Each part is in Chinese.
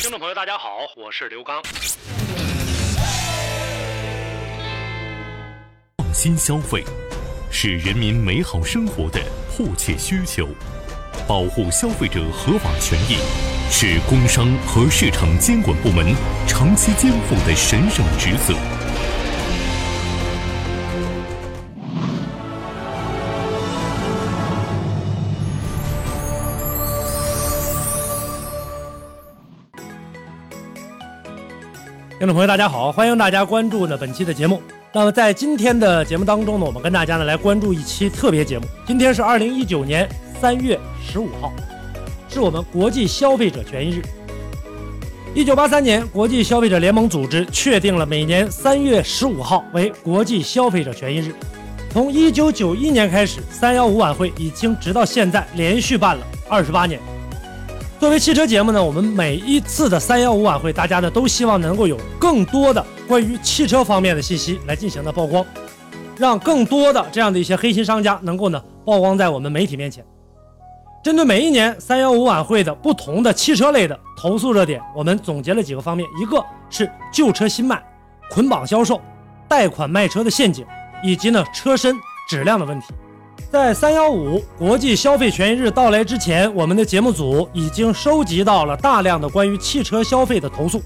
听众朋友，大家好，我是刘刚。放心消费，是人民美好生活的迫切需求。保护消费者合法权益，是工商和市场监管部门长期肩负的神圣职责。听众朋友，大家好，欢迎大家关注呢本期的节目。那么在今天的节目当中呢，我们跟大家呢来关注一期特别节目。今天是二零一九年三月十五号，是我们国际消费者权益日。一九八三年，国际消费者联盟组织确定了每年三月十五号为国际消费者权益日。从一九九一年开始，三幺五晚会已经直到现在连续办了二十八年。作为汽车节目呢，我们每一次的三幺五晚会，大家呢都希望能够有更多的关于汽车方面的信息来进行的曝光，让更多的这样的一些黑心商家能够呢曝光在我们媒体面前。针对每一年三幺五晚会的不同的汽车类的投诉热点，我们总结了几个方面：一个是旧车新卖、捆绑销售、贷款卖车的陷阱，以及呢车身质量的问题。在三幺五国际消费权益日到来之前，我们的节目组已经收集到了大量的关于汽车消费的投诉。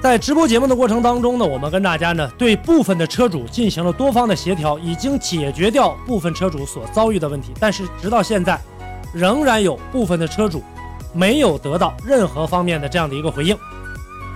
在直播节目的过程当中呢，我们跟大家呢对部分的车主进行了多方的协调，已经解决掉部分车主所遭遇的问题。但是直到现在，仍然有部分的车主没有得到任何方面的这样的一个回应。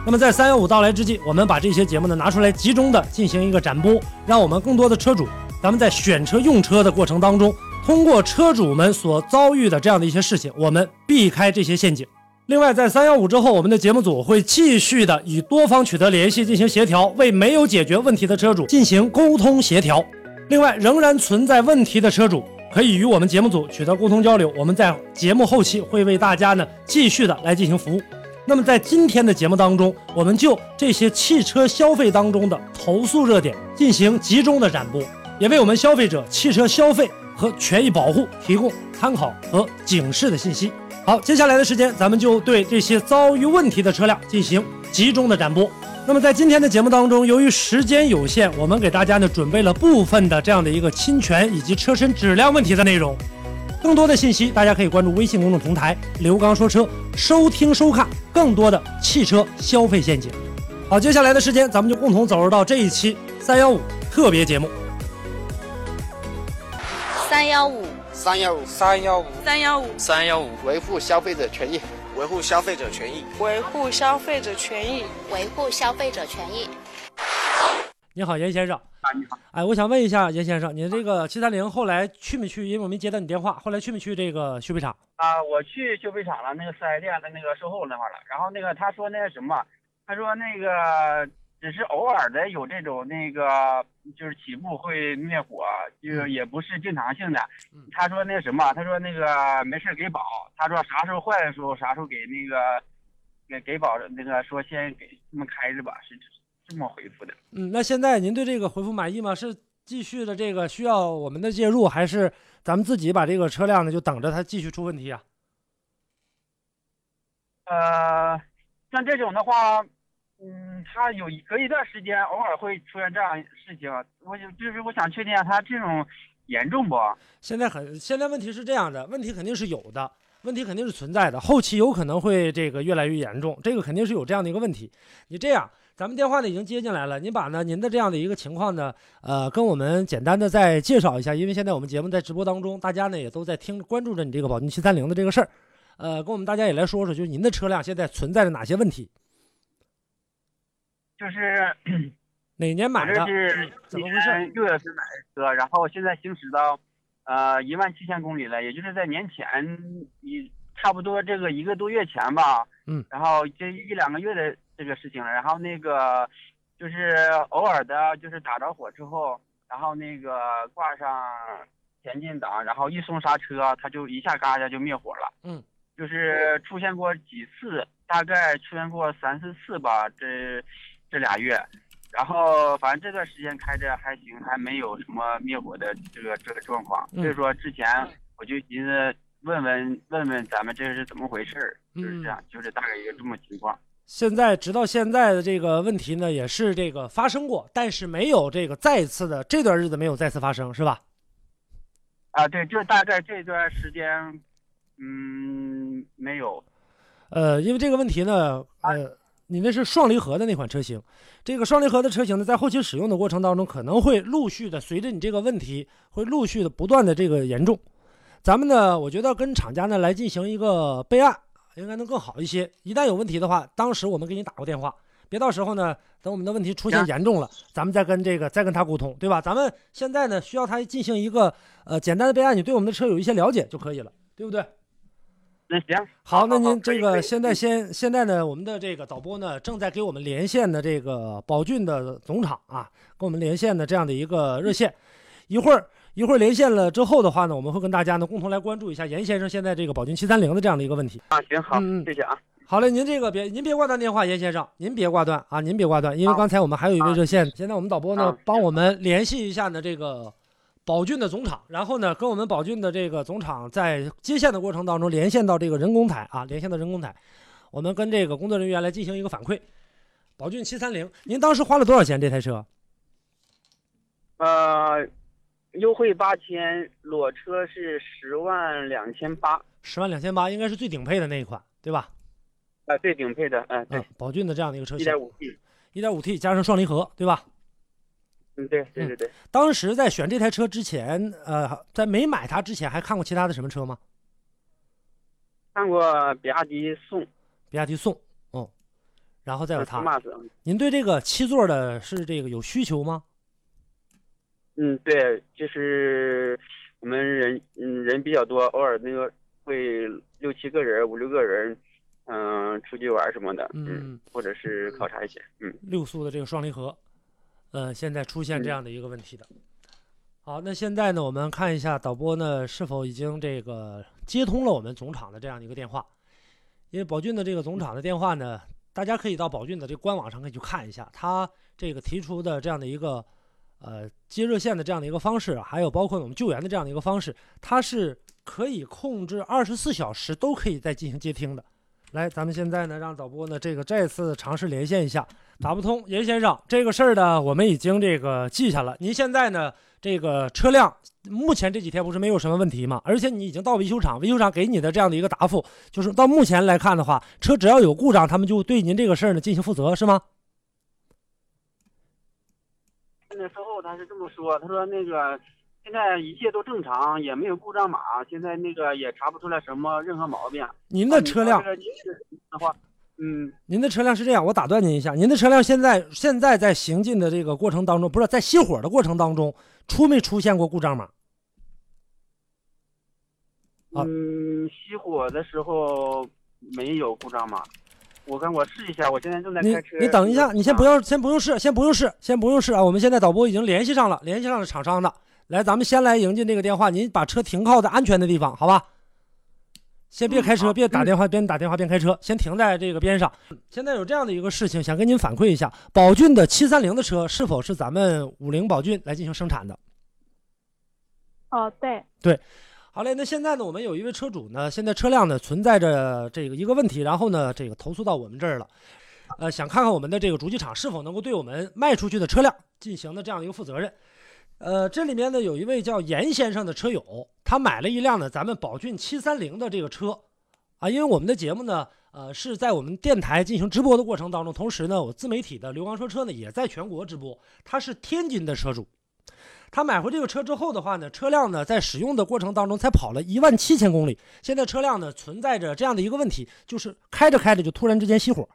那么在三幺五到来之际，我们把这些节目呢拿出来集中的进行一个展播，让我们更多的车主。咱们在选车用车的过程当中，通过车主们所遭遇的这样的一些事情，我们避开这些陷阱。另外，在三幺五之后，我们的节目组会继续的与多方取得联系，进行协调，为没有解决问题的车主进行沟通协调。另外，仍然存在问题的车主可以与我们节目组取得沟通交流，我们在节目后期会为大家呢继续的来进行服务。那么在今天的节目当中，我们就这些汽车消费当中的投诉热点进行集中的展播。也为我们消费者汽车消费和权益保护提供参考和警示的信息。好，接下来的时间，咱们就对这些遭遇问题的车辆进行集中的展播。那么在今天的节目当中，由于时间有限，我们给大家呢准备了部分的这样的一个侵权以及车身质量问题的内容。更多的信息，大家可以关注微信公众平台“刘刚说车”，收听收看更多的汽车消费陷阱。好，接下来的时间，咱们就共同走入到这一期三幺五特别节目。三幺五，三幺五，三幺五，三幺五，三幺五，维护消费者权益，维护消费者权益，维护消费者权益，维护消费者权益。你好，严先生。啊，你好。哎，我想问一下严先生，你这个七三零后来去没去？因为我没接到你电话，后来去没去这个修配厂？啊，我去修配厂了，那个四 S 店的那个售后那块了。然后那个他说那个什么，他说那个。只是偶尔的有这种那个，就是起步会灭火，就也不是经常性的。他说那什么，他说那个没事给保，他说啥时候坏的时候啥时候给那个给给保那个说先给这么开着吧，是这么回复的。嗯，那现在您对这个回复满意吗？是继续的这个需要我们的介入，还是咱们自己把这个车辆呢就等着它继续出问题啊？呃，像这种的话。嗯，他有隔一段时间偶尔会出现这样事情，我就就是我想确定下他这种严重不？现在很现在问题是这样的，问题肯定是有的，问题肯定是存在的，后期有可能会这个越来越严重，这个肯定是有这样的一个问题。你这样，咱们电话呢已经接进来了，您把呢您的这样的一个情况呢，呃，跟我们简单的再介绍一下，因为现在我们节目在直播当中，大家呢也都在听关注着你这个宝骏七三零的这个事儿，呃，跟我们大家也来说说，就是您的车辆现在存在着哪些问题？就是 哪年买的？是怎么回事？六月份买的车，然后现在行驶到呃一万七千公里了，也就是在年前一差不多这个一个多月前吧。嗯。然后这一两个月的这个事情了。然后那个就是偶尔的，就是打着火之后，然后那个挂上前进档，然后一松刹车，它就一下嘎一下就灭火了。嗯，就是出现过几次，大概出现过三四次吧，这这俩月。然后反正这段时间开着还行，还没有什么灭火的这个这个状况。嗯所以说之前我就寻思问问问问咱们这是怎么回事儿，就是这样，就是大概一个这么情况。现在直到现在的这个问题呢，也是这个发生过，但是没有这个再次的这段日子没有再次发生，是吧？啊，对，就大概这段时间，嗯，没有。呃，因为这个问题呢，呃，你那是双离合的那款车型，这个双离合的车型呢，在后期使用的过程当中，可能会陆续的随着你这个问题，会陆续的不断的这个严重。咱们呢，我觉得跟厂家呢来进行一个备案，应该能更好一些。一旦有问题的话，当时我们给你打过电话，别到时候呢，等我们的问题出现严重了，咱们再跟这个再跟他沟通，对吧？咱们现在呢，需要他进行一个呃简单的备案，你对我们的车有一些了解就可以了，对不对？那行，好，那您这个现在先现在呢，我们的这个导播呢正在给我们连线的这个宝骏的总厂啊，跟我们连线的这样的一个热线，一会儿一会儿连线了之后的话呢，我们会跟大家呢共同来关注一下严先生现在这个宝骏七三零的这样的一个问题。啊，行好，谢谢啊。好嘞，您这个别您别挂断电话，严先生，您别挂断啊，您别挂断，因为刚才我们还有一位热线，现在我们导播呢啊帮我们联系一下呢这个宝骏的总厂，然后呢跟我们宝骏的这个总厂在接线的过程当中连线到这个人工台啊，连线到人工台，我们跟这个工作人员来进行一个反馈。宝骏七三零，您当时花了多少钱这台车？呃，优惠八千，裸车是十万两千八，十万两千八，应该是最顶配的那一款，对吧？啊，最顶配的，嗯、对嗯，，宝骏的这样的一个车型一点，五 T，一点五 T 加上双离合，对吧？嗯，对对对对，当时在选这台车之前，呃，在没买它之前，还看过其他的什么车吗？看过比亚迪宋，比亚迪宋，哦，然后再有它。您对这个七座的是这个有需求吗？嗯，对，就是我们人，嗯，人比较多，偶尔那个会六七个人、五六个人，嗯、出去玩什么的，嗯，或者是考察一些，嗯，六速的这个双离合，呃，现在出现这样的一个问题的。好，那现在呢，我们看一下导播呢是否已经这个接通了我们总厂的这样的一个电话，因为宝骏的这个总厂的电话呢，大家可以到宝骏的这个官网上可以去看一下，他这个提出的这样的一个呃接热线的这样的一个方式，还有包括我们救援的这样的一个方式，它是可以控制二十四小时都可以再进行接听的。来，咱们现在呢，让导播呢这个再次尝试连线一下，打不通，严先生，这个事儿呢，我们已经这个记下了。您现在呢，这个车辆目前这几天不是没有什么问题吗？而且你已经到维修厂，维修厂给你的这样的一个答复，就是到目前来看的话，车只要有故障，他们就对您这个事儿呢进行负责，是吗？那售后他是这么说，他说那个现在一切都正常，也没有故障码，现在那个也查不出来什么任何毛病。您的车辆的话，嗯，您的车辆是这样，我打断您一下，您的车辆现在现在在行进的这个过程当中，不是在熄火的过程当中，出没出现过故障码？啊嗯，熄火的时候没有故障码。我看我试一下，我现在正在你开车。你等一下，你先不。要，先不用试，先不用试，先不用试啊！我们现在导播已经联系上了，联系上了厂商的。来，咱们先来迎进这个电话，您把车停靠在安全的地方，好吧？先别开车，嗯别打电话，边打电话边开车，先停在这个边上。现在有这样的一个事情，想跟您反馈一下，宝骏的七三零的车是否是咱们五菱宝骏来进行生产的？哦，对，对好嘞，那现在呢，我们有一位车主呢，现在车辆呢存在着这个一个问题，然后呢，这个投诉到我们这儿了，呃，想看看我们的这个主机厂是否能够对我们卖出去的车辆进行的这样的一个负责任。呃，这里面呢有一位叫严先生的车友，他买了一辆呢咱们宝骏七三零的这个车，啊，因为我们的节目呢，呃，是在我们电台进行直播的过程当中，同时呢，我自媒体的刘刚说车呢也在全国直播，他是天津的车主。他买回这个车之后的话呢，车辆呢在使用的过程当中才跑了一万七千公里。现在车辆呢存在着这样的一个问题，就是开着开着就突然之间熄火。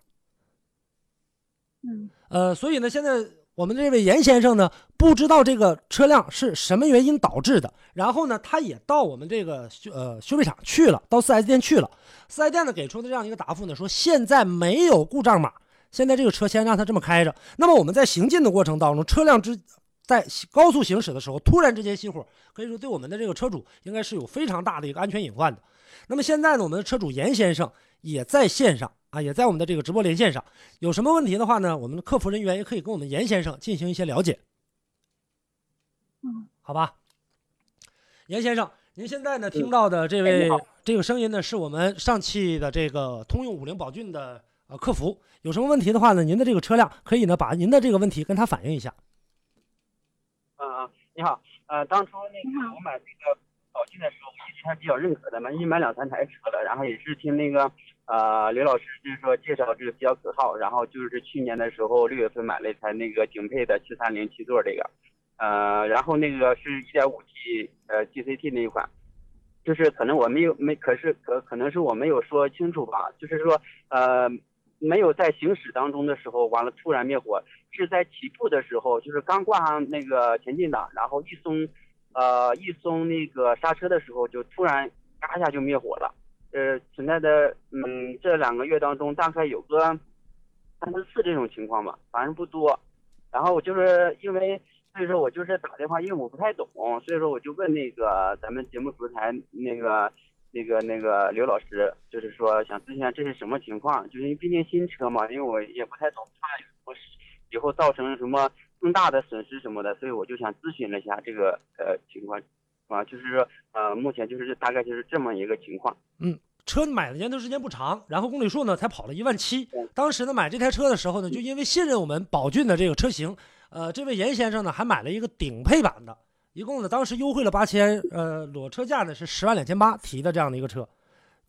嗯，呃，所以呢，现在我们这位严先生呢不知道这个车辆是什么原因导致的，然后呢，他也到我们这个呃修配厂去了，到 4S 店去了。4S 店呢给出的这样一个答复呢，说现在没有故障码，现在这个车先让他这么开着。那么我们在行进的过程当中，车辆之在高速行驶的时候，突然之间熄火，可以说对我们的这个车主应该是有非常大的一个安全隐患的。那么现在呢，我们的车主严先生也在线上啊，也在我们的这个直播连线上。有什么问题的话呢，我们的客服人员也可以跟我们严先生进行一些了解。嗯，好吧，严先生，您现在呢听到的这位这个声音呢，是我们上汽的这个通用五菱宝骏的呃客服。有什么问题的话呢，您的这个车辆可以呢把您的这个问题跟他反映一下。嗯嗯，你好，呃，当初那个我买这个宝骏的时候，我一直还比较认可的嘛，因为买两三台车了，然后也是听那个呃刘老师就是说介绍这个比较可靠，然后就是去年的时候六月份买了一台那个顶配的七三零七座这个。呃，然后那个是一点五 T 呃 GCT 那一款，就是可能我没有没，可是可可能是我没有说清楚吧，就是说呃没有在行驶当中的时候，完了突然灭火，是在起步的时候，就是刚挂上那个前进档，然后一松呃一松那个刹车的时候，就突然嘎一下就灭火了。呃，存在的嗯这两个月当中，大概有个三四次这种情况吧，反正不多。然后我就是因为。所以说我就是打电话，因为我不太懂，所以说我就问那个咱们节目主持人那个那个那个刘老师，就是说想咨询下这是什么情况，就是因为毕竟新车嘛，因为我也不太懂，怕我以后造成什么更大的损失什么的，所以我就想咨询了一下这个呃情况，啊，就是说呃目前就是大概就是这么一个情况。嗯，车买的年头时间不长，然后公里数呢才跑了一万七，当时呢买这台车的时候呢，就因为信任我们宝骏的这个车型。呃，这位严先生呢，还买了一个顶配版的，一共呢，当时优惠了八千，呃，裸车价呢是十万两千八提的这样的一个车，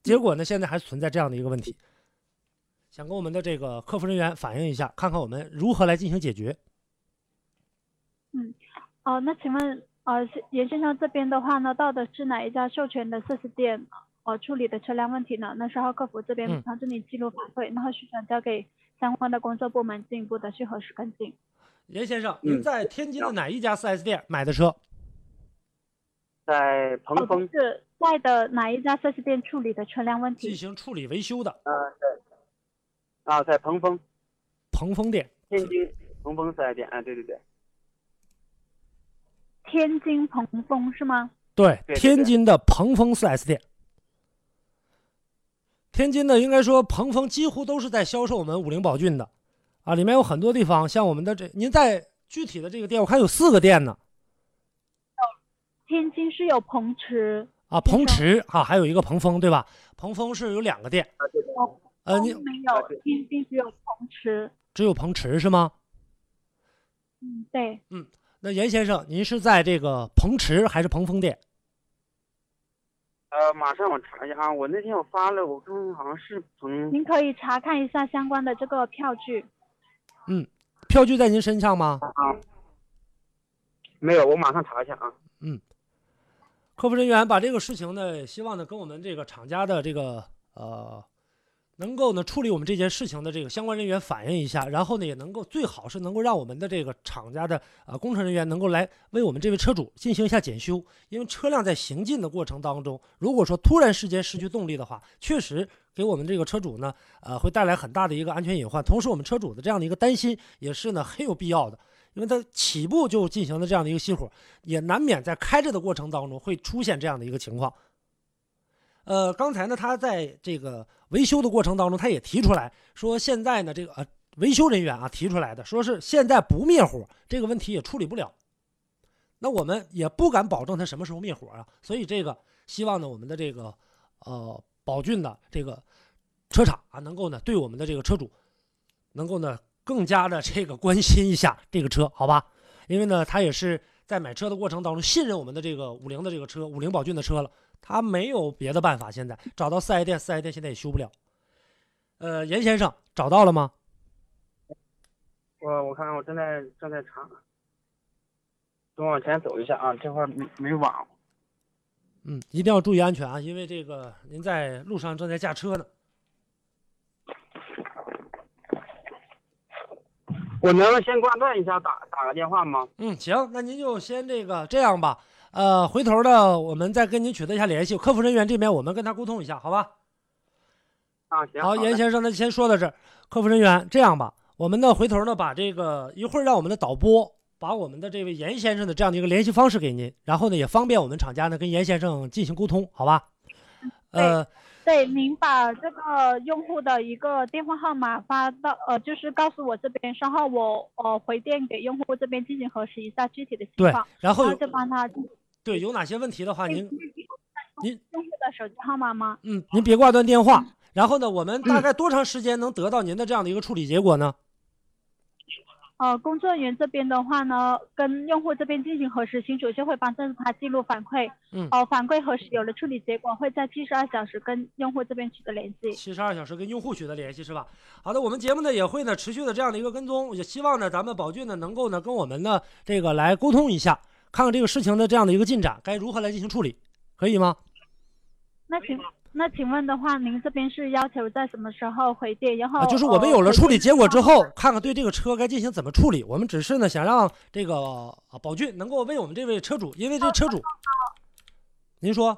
结果呢，现在还存在这样的一个问题，想跟我们的这个客服人员反映一下，看看我们如何来进行解决。嗯，哦，那请问，呃，严先生这边的话呢，到的是哪一家授权的四 S 店，呃，处理的车辆问题呢？那稍后客服这边帮助你记录反馈，然后续转交给相关的工作部门进一步的去核实跟进。严先生，您在天津的哪一家 4S 店买的车？在鹏峰。是在的哪一家 4S 店处理的车辆问题？进行处理维修的。嗯，对。啊，在鹏峰。鹏峰店。天津鹏峰 4S 店，啊，对对对。天津鹏峰是吗？对，天津的鹏峰 4S 店。天津的应该说鹏峰几乎都是在销售我们五菱宝骏的。啊，里面有很多地方，像我们的这，您在具体的这个店，我看有四个店呢。天津是有鹏驰啊，鹏驰啊，还有一个鹏峰，对吧？鹏峰是有两个店。呃，你没有，天津只有鹏驰。只有鹏驰是吗？嗯，对。嗯，那严先生，您是在这个鹏驰还是鹏峰店？呃，马上我查一下啊，我那天我发了，我看好像是鹏。您可以查看一下相关的这个票据。嗯，票据在您身上吗？啊，没有，我马上查一下啊。嗯，客服人员把这个事情呢，希望呢跟我们这个厂家的这个呃，能够呢处理我们这件事情的这个相关人员反映一下，然后呢也能够最好是能够让我们的这个厂家的啊工程人员能够来为我们这位车主进行一下检修，因为车辆在行进的过程当中，如果说突然之间失去动力的话，确实。给我们这个车主呢，呃，会带来很大的一个安全隐患。同时，我们车主的这样的一个担心也是呢很有必要的，因为他起步就进行了这样的一个熄火，也难免在开着的过程当中会出现这样的一个情况。呃，刚才呢，他在这个维修的过程当中，他也提出来说，现在呢，这个呃维修人员啊提出来的，说是现在不灭火，这个问题也处理不了。那我们也不敢保证他什么时候灭火啊，所以这个希望呢，我们的这个呃。宝骏的这个车厂啊，能够呢对我们的这个车主，能够呢更加的这个关心一下这个车，好吧？因为呢，他也是在买车的过程当中信任我们的这个五菱的这个车，五菱宝骏的车了，他没有别的办法，现在找到四 S 店，四 S 店现在也修不了。呃，严先生找到了吗？我我看看，我正在正在查，等往前走一下啊，这块没没网。嗯，一定要注意安全啊！因为这个您在路上正在驾车呢。我能先挂断一下，打打个电话吗？嗯，行，那您就先这个这样吧。呃，回头呢，我们再跟您取得一下联系，客服人员这边我们跟他沟通一下，好吧？啊，行。好，严先生，那先说到这儿。客服人员，这样吧，我们呢回头呢把这个一会儿让我们的导播把我们的这位严先生的这样的一个联系方式给您，然后呢也方便我们厂家呢跟严先生进行沟通，好吧？呃，对，您把这个用户的一个电话号码发到呃，就是告诉我这边，稍后我呃回电给用户这边进行核实一下具体的情对况，，然后然后就帮他进行对有哪些问题的话，您您用户的手机号码吗？嗯，您别挂断电话。然后呢，我们大概多长时间能得到您的这样的一个处理结果呢？呃，工作人员这边的话呢，跟用户这边进行核实清楚，就会帮助他记录反馈。嗯呃，反馈核实有了处理结果，会在七十二小时跟用户这边取得联系。七十二小时跟用户取得联系是吧？好的，我们节目呢也会呢持续的这样的一个跟踪，也希望呢咱们宝骏呢能够呢跟我们呢这个来沟通一下，看看这个事情的这样的一个进展，该如何来进行处理，可以吗？那请那请问的话，您这边是要求在什么时候回电？然后、啊，就是我们呃有了处理结果之后，看看对这个车该进行怎么处理。我们只是呢想让这个啊宝骏能够为我们这位车主，因为这车主，您说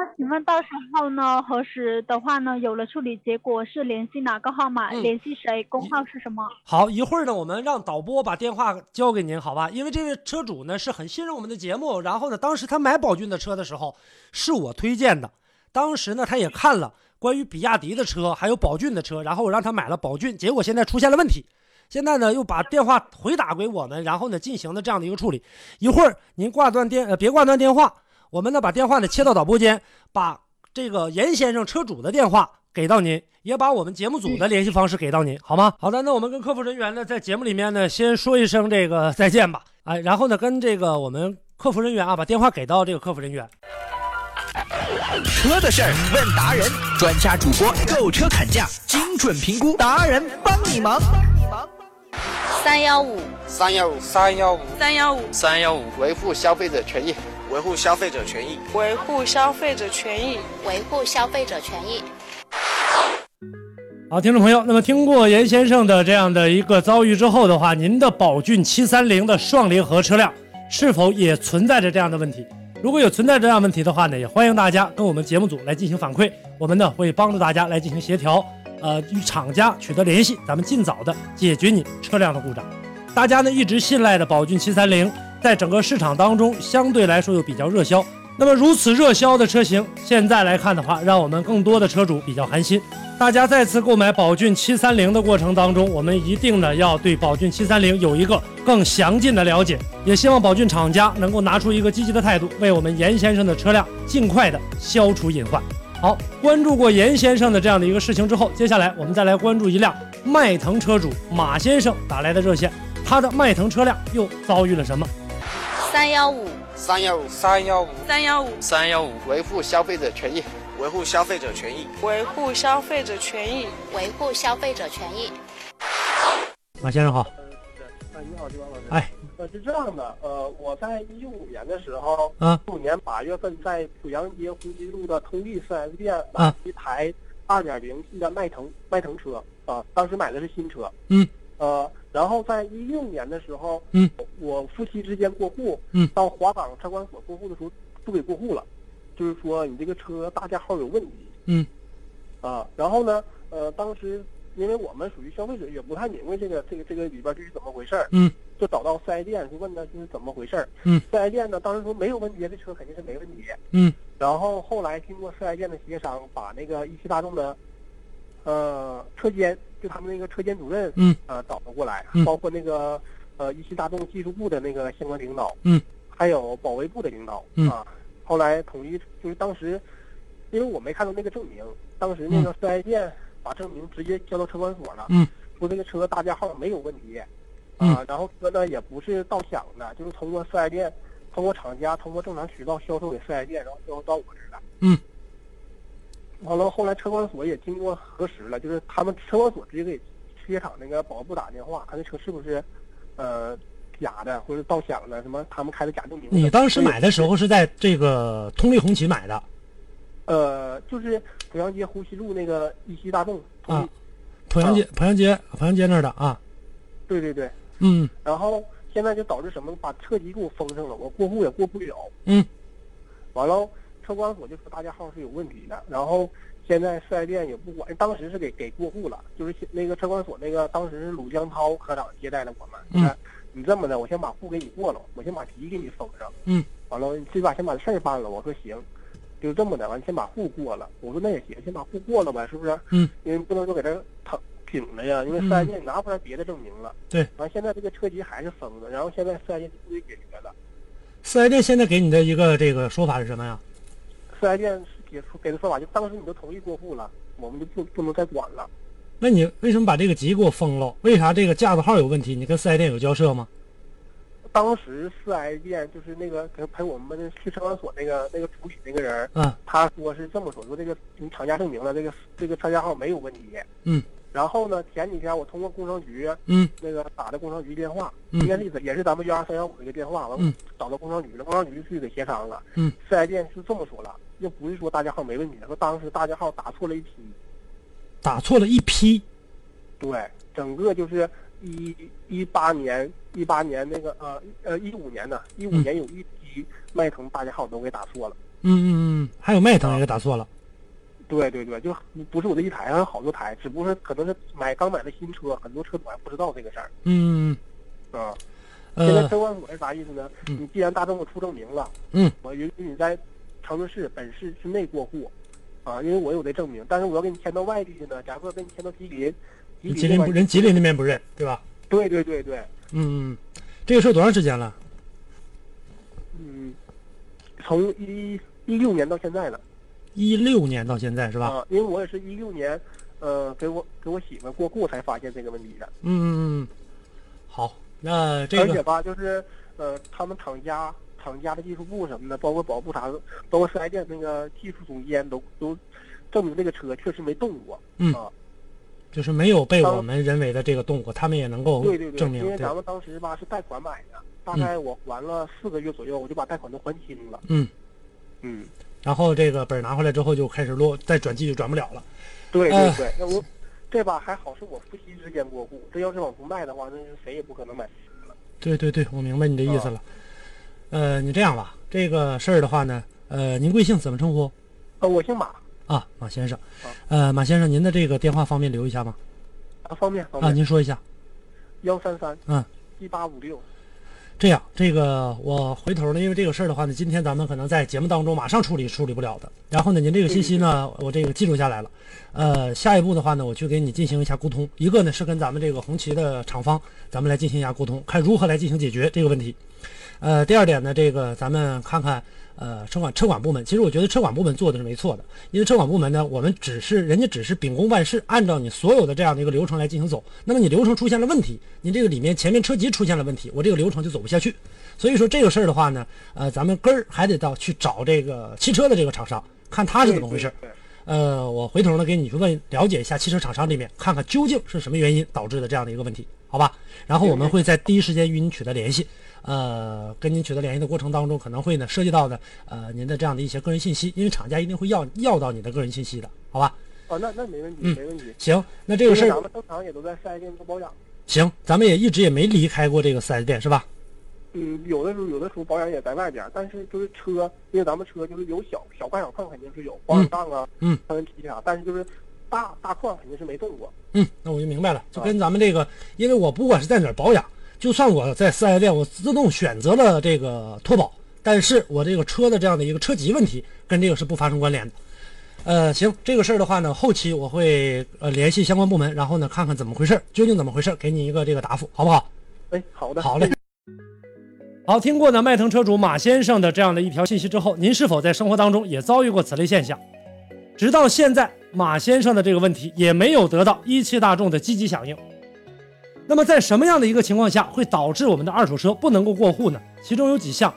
那请问到时候呢，核实的话呢，有了处理结果是联系哪个号码？嗯联系谁？工号是什么？好，一会儿呢，我们让导播把电话交给您，好吧？因为这位车主呢是很信任我们的节目，然后呢，当时他买宝骏的车的时候是我推荐的，当时呢他也看了关于比亚迪的车，还有宝骏的车，然后我让他买了宝骏，结果现在出现了问题，现在呢又把电话回打给我们，然后呢进行了这样的一个处理。一会儿您挂断电，呃，别挂断电话，我们呢把电话呢切到导播间，把这个严先生车主的电话给到您，也把我们节目组的联系方式给到您，好吗？好的，那我们跟客服人员呢，在节目里面呢，先说一声这个再见吧，哎，然后呢，跟这个我们客服人员啊，把电话给到这个客服人员。车的事儿问达人，专家主播购车砍价，精准评估，达人帮你忙。三幺五。三幺五。三幺五。三幺五。三幺五，维护消费者权益，维护消费者权益。维护消费者权益。维护消费者权益。好，听众朋友，那么听过严先生的这样的一个遭遇之后的话，您的宝骏七三零的双离合车辆是否也存在着这样的问题？如果有存在这样问题的话呢，也欢迎大家跟我们节目组来进行反馈，我们呢会帮助大家来进行协调，呃，与厂家取得联系，咱们尽早的解决你车辆的故障。大家呢一直信赖的宝骏七三零，在整个市场当中相对来说又比较热销。那么如此热销的车型，现在来看的话，让我们更多的车主比较寒心。大家再次购买宝骏七三零的过程当中，我们一定呢要对宝骏七三零有一个更详尽的了解，也希望宝骏厂家能够拿出一个积极的态度，为我们严先生的车辆尽快的消除隐患。好，关注过严先生的这样的一个事情之后，接下来我们再来关注一辆迈腾车主马先生打来的热线，他的迈腾车辆又遭遇了什么？三幺五三幺五三幺五三幺五三幺五，维护消费者权益，维护消费者权益。维护消费者权益。维护消费者权益。马先生好，哎，你好，金王老师。哎，呃，是这样的，呃，我在一五年的时候，啊一五年八月份在濮阳街呼吸路的通力 4S 店啊买一台二点零 T 的迈腾迈腾车啊，当时买的是新车。嗯。呃，然后在一六年的时候，嗯，我夫妻之间过户，嗯，到华港车管所过户的时候不给过户了，就是说你这个车大架号有问题。嗯。啊，然后呢，呃，当时因为我们属于消费者，也不太明白这个这个这个里边这是怎么回事儿，嗯，就找到四 S 店去问他这是怎么回事儿，嗯，四 S 店呢当时说没有问题，这车肯定是没问题，嗯，然后后来经过四 S 店的协商，把那个一汽大众的，呃，车间就他们那个车间主任，嗯，呃，找了过来，嗯包括那个呃一汽大众技术部的那个相关领导，嗯，还有保卫部的领导，嗯啊，后来统一就是当时，因为我没看到那个证明，当时那个四 S 店把证明直接交到车管所了，嗯，说这个车大架号没有问题，嗯啊，然后车呢也不是盗抢的，就是通过四 S 店，通过厂家，通过正常渠道销售给四 S 店，然后销售到我这儿了。嗯。完了，后来车管所也经过核实了，就是他们车管所直接给车厂那个保卫部打电话，看这车是不是，呃，假的或者盗抢的，什么他们开的假证明。你当时买的时候是在这个通力红旗买的呃，就是濮阳街呼吸路那个一汽大众。啊？濮阳街，濮阳街，濮阳街那儿的啊？对对对。嗯然后现在就导致什么，把车籍给我封上了，我过户也过不了。嗯。完了，车管所就说大家号是有问题的，然后现在四 S 店也不管，当时是给给过户了，就是那个车管所那个当时是鲁江涛科长接待了我们。嗯。你这么的，我先把户给你过了，我先把题给你封上。嗯。完了，最起码先把事儿办了。我说行，就这么的，完先把户过了。我说那也行，先把户过了呗，是不是？嗯。因为不能说给他躺挺着呀，因为四 S 店拿不出来别的证明了。对。完现在这个车籍还是封的，然后现在四 S 店不给解决了。四 S 店现在给你的一个这个说法是什么呀？四 S 店给给的说法就当时你都同意过户了，我们就不不能再管了。那你为什么把这个籍给我封了？为啥这个架子号有问题？你跟四 S 店有交涉吗？当时四 S 店就是那个陪陪我们去车管所那个那个处理那个人，嗯，他说是这么说，说这个你厂家证明了这个这个车架号没有问题，嗯，然后呢，前几天我通过工商局，嗯，那个打的工商局电话，嗯，应该是也是咱们幺二三幺五这个电话，完嗯，找到工商局了，工商局去给协商了，嗯，四 S 店是这么说了，又不是说大家号没问题，说当时大家号打错了一批，打错了一批，对，整个就是一一八年一八年那个呃呃一五年呢，一五年有一批迈腾大家号都给打错了。嗯嗯嗯，还有迈腾也给打错了。对对对，就不是我这一台，还有好多台，只不过是可能是买刚买的新车，很多车主还不知道这个事儿。嗯啊，呃现在车管所是啥意思呢？你既然大众给出证明了，嗯，我允许你在长春市本市之内过户，啊，因为我有这证明，但是我要给你迁到外地去呢，假如说给你迁到吉林，吉吉林不人吉林那边不认，对吧？对对对对。嗯嗯，这个事儿多长时间了？嗯，从一一六年到现在了。一六年到现在是吧？啊，因为我也是一六年，呃，给我给我媳妇过户才发现这个问题的。嗯嗯嗯，好，那这个而且吧，就是呃，他们厂家厂家的技术部什么的，包括保护啥的，包括四 S 店那个技术总监都都证明这个车确实没动过。嗯啊，就是没有被我们人为的这个动过，他们也能够对对对，证明。因为咱们当时吧是贷款买的，大概我还了四个月左右，我就把贷款都还清了。嗯嗯。然后这个本拿回来之后就开始落，再转机就转不了了。对对对，那我这把还好是我夫妻之间过户，这要是往出卖的话，那是谁也不可能买了。对对对，我明白你的意思了。呃，你这样吧，这个事儿的话呢，呃，您贵姓？怎么称呼？呃，我姓马。啊，马先生。呃，马先生，您的这个电话方便留一下吗？啊，方便方便。啊，您说一下。幺三三。嗯。一八五六。这样，这个我回头呢，因为这个事儿的话呢，今天咱们可能在节目当中马上处理处理不了的。然后呢，您这个信息呢，我这个记录下来了。呃，下一步的话呢，我去给你进行一下沟通。一个呢是跟咱们这个红旗的厂方，咱们来进行一下沟通，看如何来进行解决这个问题。呃，第二点呢，这个咱们看看。呃，车管车管部门，其实我觉得车管部门做的是没错的，因为车管部门呢，我们只是人家只是秉公办事，按照你所有的这样的一个流程来进行走。那么你流程出现了问题，你这个里面前面车籍出现了问题，我这个流程就走不下去。所以说这个事儿的话呢，呃，咱们根儿还得到去找这个汽车的这个厂商，看他是怎么回事。呃，我回头呢给你去问了解一下汽车厂商这边，看看究竟是什么原因导致的这样的一个问题，好吧？然后我们会在第一时间与您取得联系。呃，跟您取得联系的过程当中，可能会呢涉及到的呃您的这样的一些个人信息，因为厂家一定会要要到你的个人信息的，好吧？哦，那那没问题，嗯，没问题。行，那这个事儿，咱们正常也都在四 S 店做保养。行，咱们也一直也没离开过这个四 S 店，是吧？嗯，有的时候有的时候保养也在外边，但是就是车，因为咱们车就是有小小干小况肯定是有保养杠啊，嗯，看问题啥，但是就是大大况肯定是没动过。嗯，那我就明白了，就跟咱们这个，因为我不管是在哪儿保养。就算我在四 S 店，我自动选择了这个脱保，但是我这个车的这样的一个车籍问题跟这个是不发生关联的。呃，行，这个事儿的话呢，后期我会呃联系相关部门，然后呢看看怎么回事，究竟怎么回事，给你一个这个答复，好不好？哎，好的，好嘞。好，听过呢迈腾车主马先生的这样的一条信息之后，您是否在生活当中也遭遇过此类现象？直到现在，马先生的这个问题也没有得到一汽大众的积极响应。那么在什么样的一个情况下会导致我们的二手车不能够过户呢？其中有几项，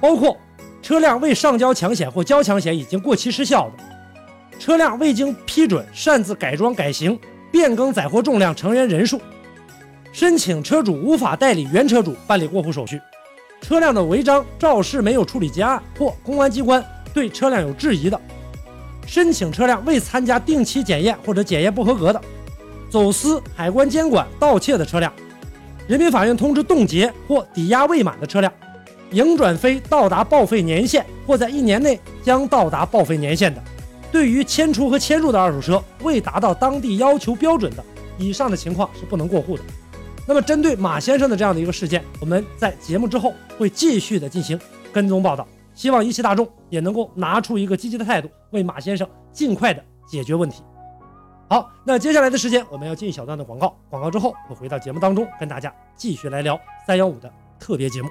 包括车辆未上交强险或交强险已经过期失效的，车辆未经批准擅自改装改型、变更载货重量、成员人数，申请车主无法代理原车主办理过户手续，车辆的违章肇事没有处理结案或公安机关对车辆有质疑的，申请车辆未参加定期检验或者检验不合格的。走私、海关监管、盗窃的车辆，人民法院通知冻结或抵押未满的车辆，营转非到达报废年限或在一年内将到达报废年限的，对于迁出和迁入的二手车未达到当地要求标准的，以上的情况是不能过户的。那么，针对马先生的这样的一个事件，我们在节目之后会继续的进行跟踪报道，希望一汽大众也能够拿出一个积极的态度，为马先生尽快的解决问题。好，那接下来的时间我们要进一小段的广告，广告之后会回到节目当中，跟大家继续来聊三幺五的特别节目。